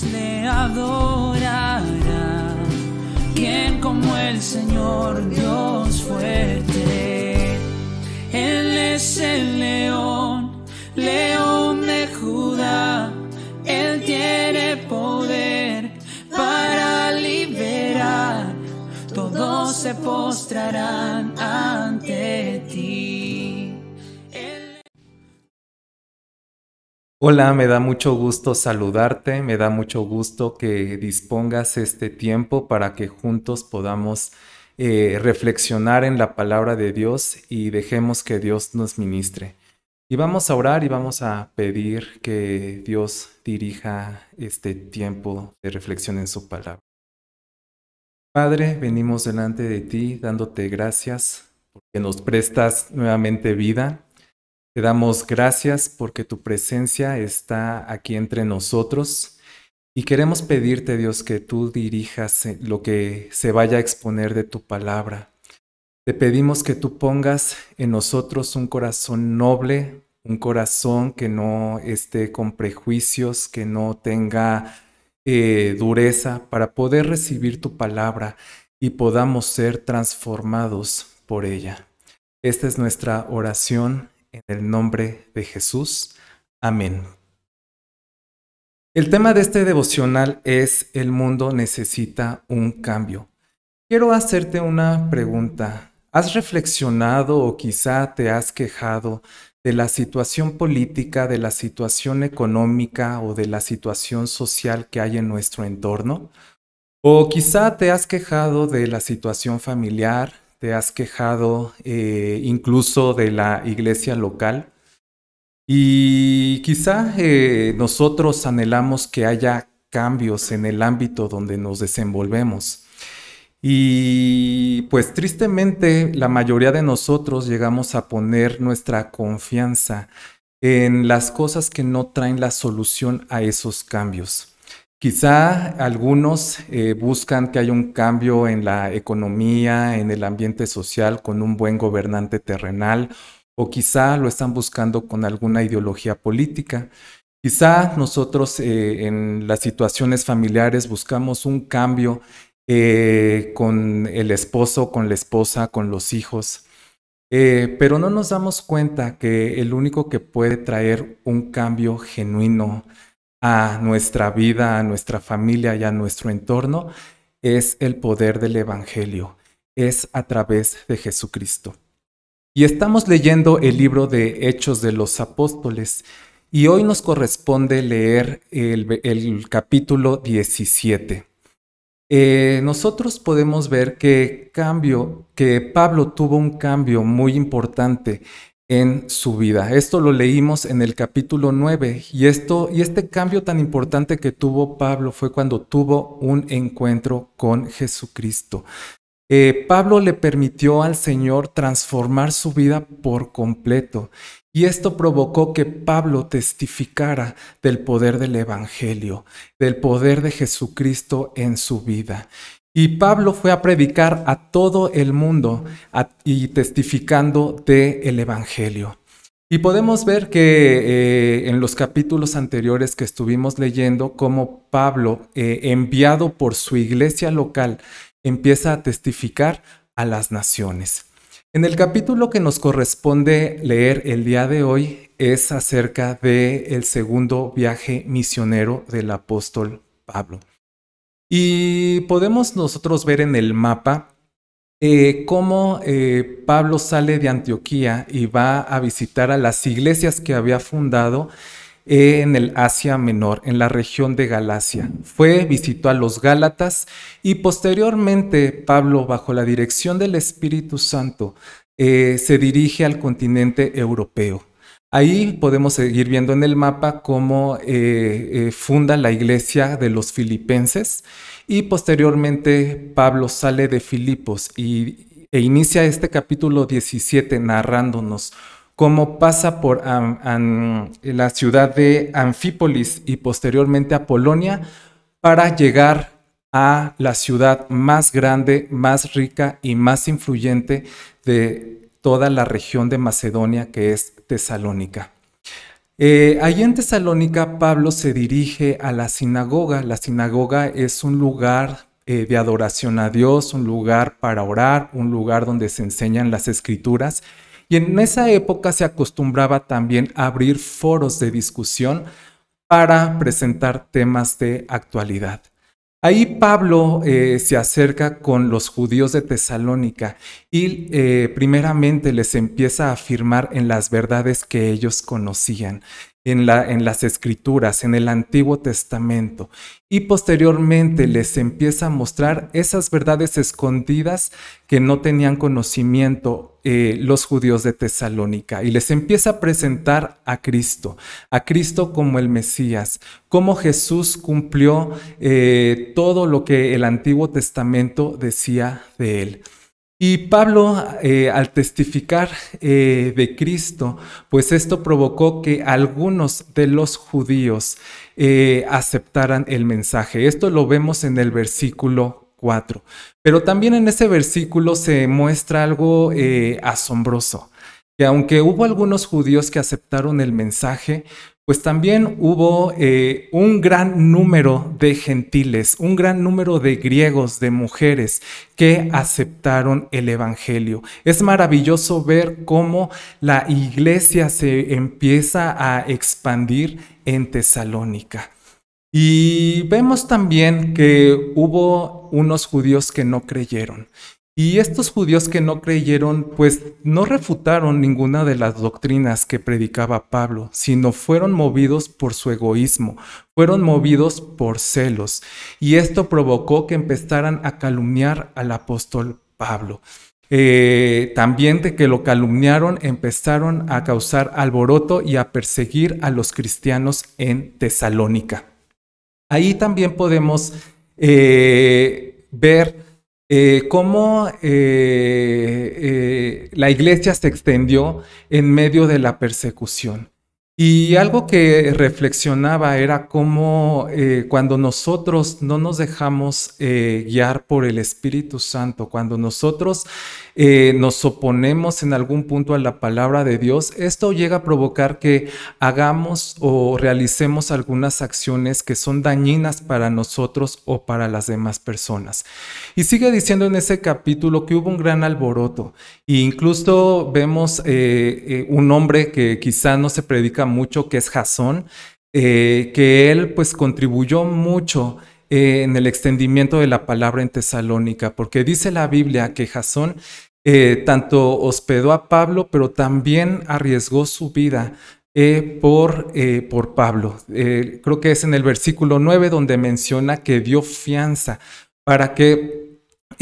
le adorarán. ¿Quién como el Señor Dios fuerte? Él es el león, león de Judá. Él tiene poder para liberar. Todos se postrarán ante Hola, me da mucho gusto saludarte, me da mucho gusto que dispongas este tiempo para que juntos podamos eh, reflexionar en la palabra de Dios y dejemos que Dios nos ministre. Y vamos a orar y vamos a pedir que Dios dirija este tiempo de reflexión en su palabra. Padre, venimos delante de ti dándote gracias porque nos prestas nuevamente vida te damos gracias porque tu presencia está aquí entre nosotros y queremos pedirte, Dios, que tú dirijas eh, lo que se vaya a exponer de tu palabra. Te pedimos que tú pongas en nosotros un corazón noble, un corazón que no esté con prejuicios, que no tenga eh, dureza, para poder recibir tu palabra y podamos ser transformados por ella. Esta es nuestra oración en el nombre de Jesús. Amén. El tema de este devocional es El mundo necesita un cambio. Quiero hacerte una pregunta. ¿Has reflexionado o quizá te has quejado de la situación política, de la situación económica o de la situación social que hay en nuestro entorno? O quizá te has quejado de la situación familiar, te has quejado eh, incluso de la iglesia local. Y quizá eh, nosotros anhelamos que haya cambios en el ámbito donde nos desenvolvemos. Y pues tristemente la mayoría de nosotros llegamos a poner nuestra confianza en las cosas que no traen la solución a esos cambios. Quizá algunos eh, buscan que haya un cambio en la economía, en el ambiente social, con un buen gobernante terrenal, o quizá lo están buscando con alguna ideología política. Quizá nosotros eh, en las situaciones familiares buscamos un cambio eh, con el esposo, con la esposa, con los hijos. pero no nos damos cuenta que el único que puede traer un cambio genuino, a nuestra vida, a nuestra familia y a nuestro entorno es el poder del Evangelio, es a través de Jesucristo. Y estamos leyendo el libro de Hechos de los Apóstoles y hoy nos corresponde leer el, capítulo 17. Eh, nosotros podemos ver que cambio, que Pablo tuvo un cambio muy importante en su vida. Esto lo leímos en el capítulo 9 y esto y este cambio tan importante que tuvo Pablo fue cuando tuvo un encuentro con Jesucristo. Eh, Pablo le permitió al Señor transformar su vida por completo y esto provocó que Pablo testificara del poder del Evangelio, del poder de Jesucristo en su vida. Y Pablo fue a predicar a todo el mundo y testificando del el Evangelio. Y podemos ver que eh, en los capítulos anteriores que estuvimos leyendo, cómo Pablo, eh, enviado por su iglesia local, empieza a testificar a las naciones. En el capítulo que nos corresponde leer el día de hoy es acerca del el segundo viaje misionero del apóstol Pablo. Y podemos nosotros ver en el mapa eh, cómo eh, Pablo sale de Antioquía y va a visitar a las iglesias que había fundado en el Asia Menor, en la región de Galacia. Fue, visitó a los Gálatas y posteriormente Pablo, bajo la dirección del Espíritu Santo, eh, se dirige al continente europeo. Ahí podemos seguir viendo en el mapa cómo eh, eh, funda la iglesia de los filipenses y posteriormente Pablo sale de Filipos y, e inicia este capítulo 17 narrándonos cómo pasa por la ciudad de Anfípolis y posteriormente a Polonia para llegar a la ciudad más grande, más rica y más influyente de toda la región de Macedonia que es Tesalónica. Eh, allí en Tesalónica, Pablo se dirige a la sinagoga. La sinagoga es un lugar eh, de adoración a Dios, un lugar para orar, un lugar donde se enseñan las escrituras. Y en esa época se acostumbraba también a abrir foros de discusión para presentar temas de actualidad. Ahí Pablo eh, se acerca con los judíos de Tesalónica y eh, primeramente les empieza a afirmar en las verdades que ellos conocían en, la, en las escrituras, en el Antiguo Testamento, y posteriormente les empieza a mostrar esas verdades escondidas que no tenían conocimiento eh, los judíos de Tesalónica, y les empieza a presentar a Cristo, a Cristo como el Mesías, cómo Jesús cumplió eh, todo lo que el Antiguo Testamento decía de él. Y Pablo, eh, al testificar eh, de Cristo, pues esto provocó que algunos de los judíos eh, aceptaran el mensaje. Esto lo vemos en el versículo 4. Pero también en ese versículo se muestra algo asombroso, que aunque hubo algunos judíos que aceptaron el mensaje, pues también hubo eh, un gran número de gentiles, un gran número de griegos, de mujeres que aceptaron el Evangelio. Es maravilloso ver cómo la iglesia se empieza a expandir en Tesalónica. Y vemos también que hubo unos judíos que no creyeron. Y estos judíos que no creyeron, pues no refutaron ninguna de las doctrinas que predicaba Pablo, sino fueron movidos por su egoísmo, fueron movidos por celos. Y esto provocó que empezaran a calumniar al apóstol Pablo. Eh, también de que lo calumniaron, empezaron a causar alboroto y a perseguir a los cristianos en Tesalónica. Ahí también podemos eh, ver eh, cómo eh, eh, la iglesia se extendió en medio de la persecución. Y algo que reflexionaba era cómo eh, cuando nosotros no nos dejamos eh, guiar por el Espíritu Santo, cuando nosotros eh, nos oponemos en algún punto a la palabra de Dios, esto llega a provocar que hagamos o realicemos algunas acciones que son dañinas para nosotros o para las demás personas. Y sigue diciendo en ese capítulo que hubo un gran alboroto e incluso vemos un hombre que quizá no se mucho, que es Jasón, eh, que él pues contribuyó mucho eh, en el extendimiento de la palabra en Tesalónica, porque dice la Biblia que Jasón eh, tanto hospedó a Pablo, pero también arriesgó su vida por, por Pablo. creo que es en el versículo 9 donde menciona que dio fianza para que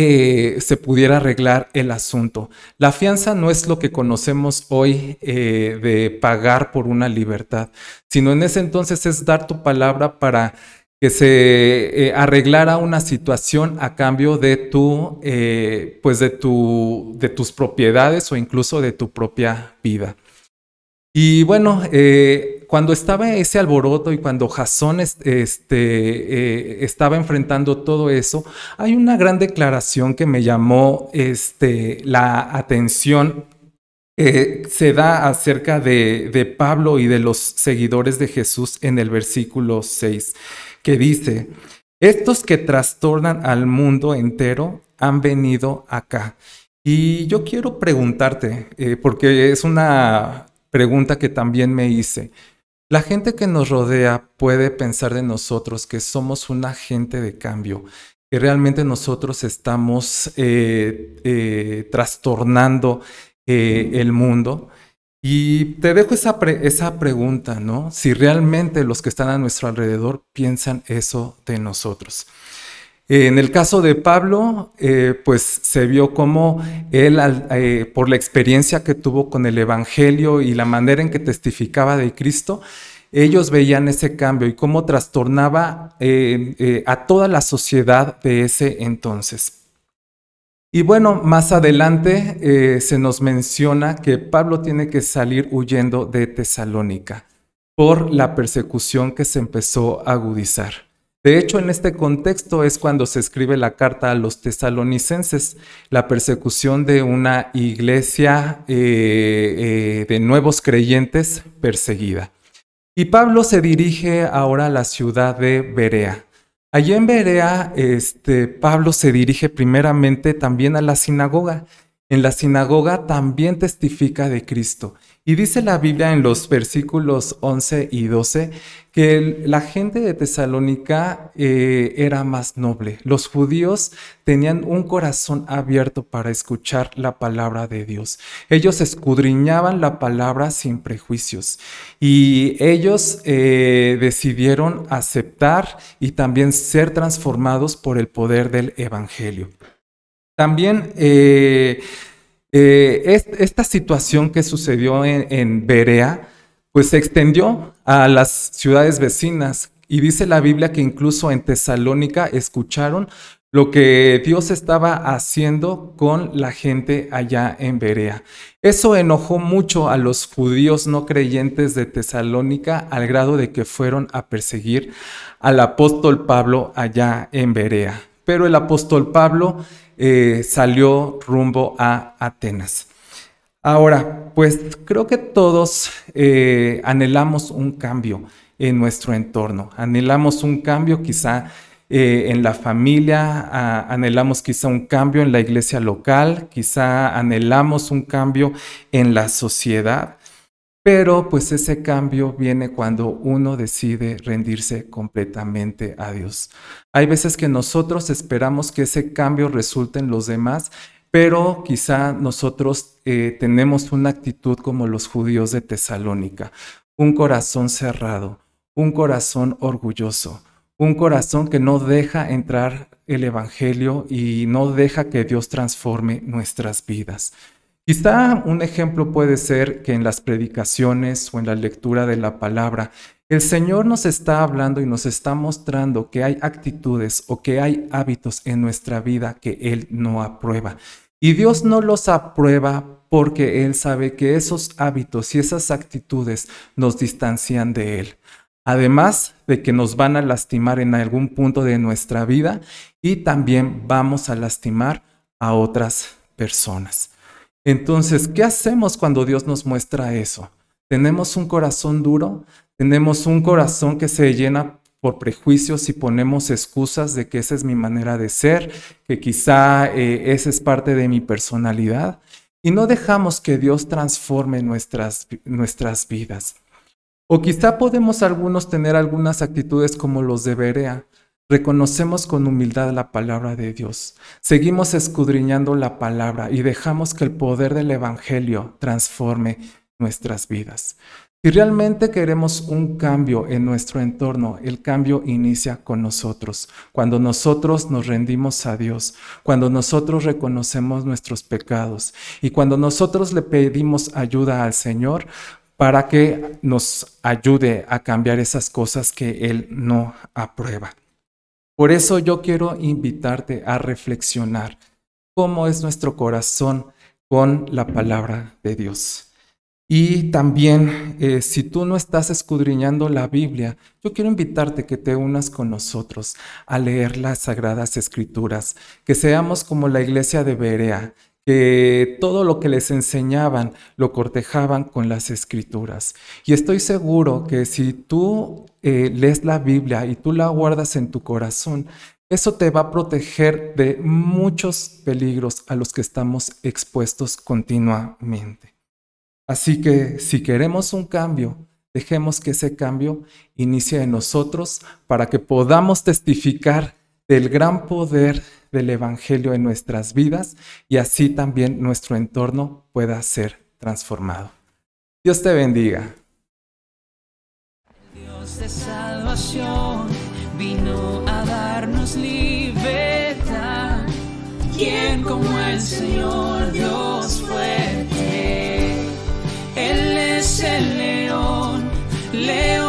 eh, se pudiera arreglar el asunto. La fianza no es lo que conocemos hoy eh, de pagar por una libertad, sino en ese entonces es dar tu palabra para que se eh, arreglara una situación a cambio de tu, pues de tu, de tus propiedades o incluso de tu propia vida. Y bueno, eh, cuando estaba ese alboroto y cuando Jasón este, eh, estaba enfrentando todo eso, hay una gran declaración que me llamó este, la atención. Eh, se da acerca de, de Pablo y de los seguidores de Jesús en el versículo 6, que dice, estos que trastornan al mundo entero han venido acá. Y yo quiero preguntarte, porque es una pregunta que también me hice. La gente que nos rodea puede pensar de nosotros que somos un agente de cambio, que realmente nosotros estamos eh, eh, trastornando eh, el mundo. Y te dejo esa, esa pregunta, ¿no? Si realmente los que están a nuestro alrededor piensan eso de nosotros. En el caso de Pablo, eh, pues se vio como él, eh, por la experiencia que tuvo con el Evangelio y la manera en que testificaba de Cristo, ellos veían ese cambio y cómo trastornaba eh, a toda la sociedad de ese entonces. Y bueno, más adelante se nos menciona que Pablo tiene que salir huyendo de Tesalónica por la persecución que se empezó a agudizar. De hecho, en este contexto es cuando se escribe la carta a los tesalonicenses, la persecución de una iglesia eh, eh, de nuevos creyentes perseguida. Y Pablo se dirige ahora a la ciudad de Berea. Allí en Berea, este, Pablo se dirige primeramente también a la sinagoga. En la sinagoga también testifica de Cristo. Y dice la Biblia en los versículos 11 y 12 que la gente de Tesalónica eh, era más noble. Los judíos tenían un corazón abierto para escuchar la palabra de Dios. Ellos escudriñaban la palabra sin prejuicios y ellos eh, decidieron aceptar y también ser transformados por el poder del Evangelio. También eh, eh, esta situación que sucedió en, Berea, pues se extendió a las ciudades vecinas y dice la Biblia que incluso en Tesalónica escucharon lo que Dios estaba haciendo con la gente allá en Berea. Eso enojó mucho a los judíos no creyentes de Tesalónica al grado de que fueron a perseguir al apóstol Pablo allá en Berea. Pero el apóstol Pablo eh, salió rumbo a Atenas. Ahora, pues creo que todos eh, anhelamos un cambio en nuestro entorno, anhelamos un cambio quizá eh, en la familia, anhelamos quizá un cambio en la iglesia local, quizá anhelamos un cambio en la sociedad. Pero pues ese cambio viene cuando uno decide rendirse completamente a Dios. Hay veces que nosotros esperamos que ese cambio resulte en los demás, pero quizá nosotros eh, tenemos una actitud como los judíos de Tesalónica, un corazón cerrado, un corazón orgulloso, un corazón que no deja entrar el Evangelio y no deja que Dios transforme nuestras vidas. Quizá un ejemplo puede ser que en las predicaciones o en la lectura de la palabra, el Señor nos está hablando y nos está mostrando que hay actitudes o que hay hábitos en nuestra vida que Él no aprueba. Y Dios no los aprueba porque Él sabe que esos hábitos y esas actitudes nos distancian de Él. Además de que nos van a lastimar en algún punto de nuestra vida y también vamos a lastimar a otras personas. Entonces, ¿qué hacemos cuando Dios nos muestra eso? ¿Tenemos un corazón duro? ¿Tenemos un corazón que se llena por prejuicios y ponemos excusas de que esa es mi manera de ser, que quizá eh, esa es parte de mi personalidad? Y no dejamos que Dios transforme nuestras, nuestras vidas. O quizá podemos algunos tener algunas actitudes como los de Berea, Reconocemos con humildad la palabra de Dios. Seguimos escudriñando la palabra y dejamos que el poder del Evangelio transforme nuestras vidas. Si realmente queremos un cambio en nuestro entorno, el cambio inicia con nosotros. Cuando nosotros nos rendimos a Dios, cuando nosotros reconocemos nuestros pecados y cuando nosotros le pedimos ayuda al Señor para que nos ayude a cambiar esas cosas que Él no aprueba. Por eso yo quiero invitarte a reflexionar cómo es nuestro corazón con la palabra de Dios. Y también, eh, si tú no estás escudriñando la Biblia, yo quiero invitarte que te unas con nosotros a leer las sagradas escrituras, que seamos como la iglesia de Berea, que todo lo que les enseñaban lo cortejaban con las escrituras. Y estoy seguro que si tú eh, lees la Biblia y tú la guardas en tu corazón, eso te va a proteger de muchos peligros a los que estamos expuestos continuamente. Así que si queremos un cambio, dejemos que ese cambio inicie en nosotros para que podamos testificar del gran poder del Evangelio en nuestras vidas y así también nuestro entorno pueda ser transformado. Dios te bendiga. Dios de salvación vino a darnos libertad. ¿Quién como el Señor Dios fuerte? Él es el león, león